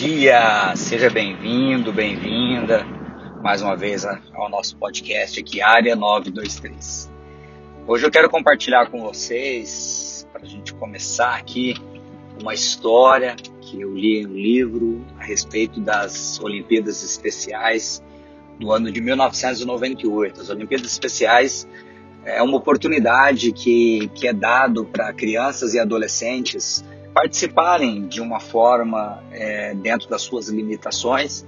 dia! Seja bem-vindo, bem-vinda mais uma vez ao nosso podcast aqui, Área 923. Hoje eu quero compartilhar com vocês, para a gente começar aqui, uma história que eu li em um livro a respeito das Olimpíadas Especiais do ano de 1998. As Olimpíadas Especiais é uma oportunidade que, que é dado para crianças e adolescentes participarem de uma forma, é, dentro das suas limitações,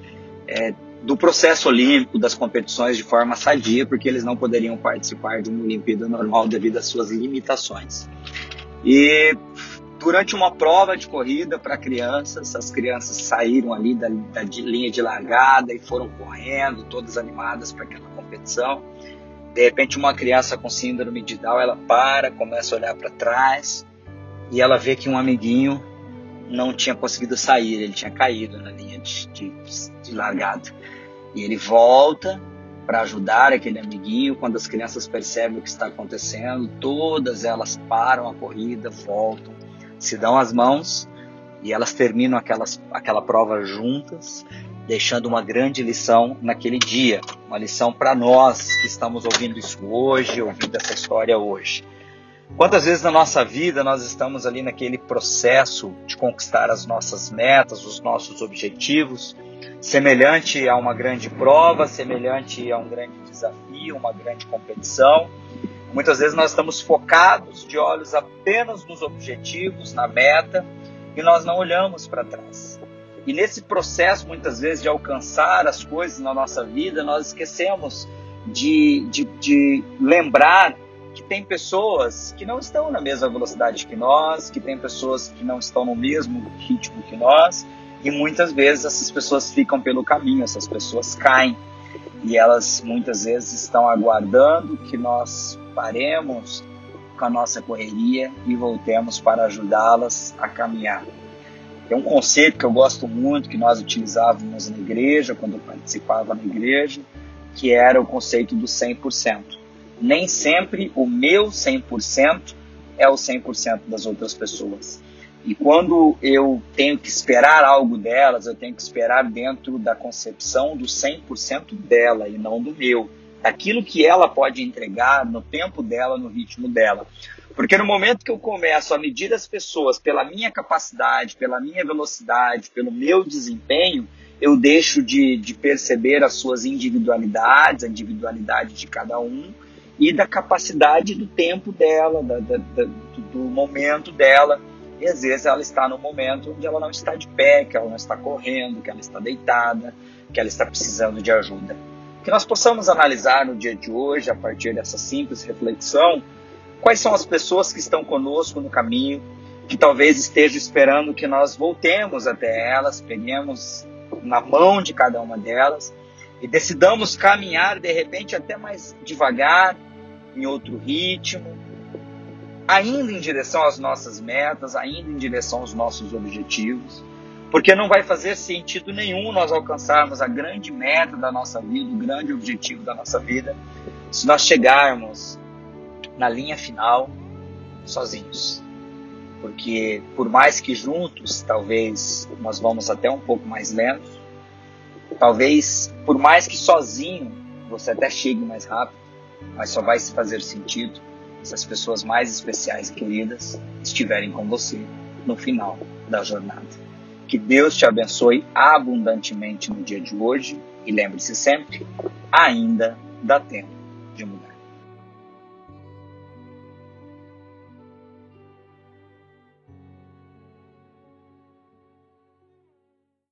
é, do processo olímpico, das competições de forma sadia, porque eles não poderiam participar de uma Olimpíada normal devido às suas limitações. E durante uma prova de corrida para crianças, as crianças saíram ali da, da linha de largada e foram correndo, todas animadas para aquela competição. De repente, uma criança com síndrome de Down, ela para, começa a olhar para trás e ela vê que um amiguinho não tinha conseguido sair, ele tinha caído na linha de, de, de largada. E ele volta para ajudar aquele amiguinho. Quando as crianças percebem o que está acontecendo, todas elas param a corrida, voltam, se dão as mãos e elas terminam aquelas, aquela prova juntas, deixando uma grande lição naquele dia. Uma lição para nós que estamos ouvindo isso hoje, ouvindo essa história hoje. Quantas vezes na nossa vida nós estamos ali naquele processo de conquistar as nossas metas, os nossos objetivos, semelhante a uma grande prova, semelhante a um grande desafio, uma grande competição. Muitas vezes nós estamos focados de olhos apenas nos objetivos, na meta, e nós não olhamos para trás. E nesse processo, muitas vezes, de alcançar as coisas na nossa vida, nós esquecemos de, de, de lembrar que tem pessoas que não estão na mesma velocidade que nós, que tem pessoas que não estão no mesmo ritmo que nós, e muitas vezes essas pessoas ficam pelo caminho, essas pessoas caem, e elas muitas vezes estão aguardando que nós paremos com a nossa correria e voltemos para ajudá-las a caminhar. Tem um conceito que eu gosto muito, que nós utilizávamos na igreja, quando eu participava na igreja, que era o conceito do 100% nem sempre o meu 100% é o 100% das outras pessoas. E quando eu tenho que esperar algo delas, eu tenho que esperar dentro da concepção do 100% dela e não do meu. Daquilo que ela pode entregar no tempo dela, no ritmo dela. Porque no momento que eu começo a medir as pessoas pela minha capacidade, pela minha velocidade, pelo meu desempenho, eu deixo de, de perceber as suas individualidades, a individualidade de cada um, e da capacidade do tempo dela, da, da, da, do momento dela. E às vezes ela está no momento onde ela não está de pé, que ela não está correndo, que ela está deitada, que ela está precisando de ajuda. Que nós possamos analisar no dia de hoje, a partir dessa simples reflexão, quais são as pessoas que estão conosco no caminho, que talvez estejam esperando que nós voltemos até elas, peguemos na mão de cada uma delas e decidamos caminhar de repente até mais devagar, em outro ritmo, ainda em direção às nossas metas, ainda em direção aos nossos objetivos, porque não vai fazer sentido nenhum nós alcançarmos a grande meta da nossa vida, o grande objetivo da nossa vida, se nós chegarmos na linha final sozinhos. Porque por mais que juntos, talvez nós vamos até um pouco mais lentos, talvez por mais que sozinho você até chegue mais rápido, mas só vai se fazer sentido se as pessoas mais especiais e queridas estiverem com você no final da jornada. Que Deus te abençoe abundantemente no dia de hoje e lembre-se sempre: ainda dá tempo de mudar.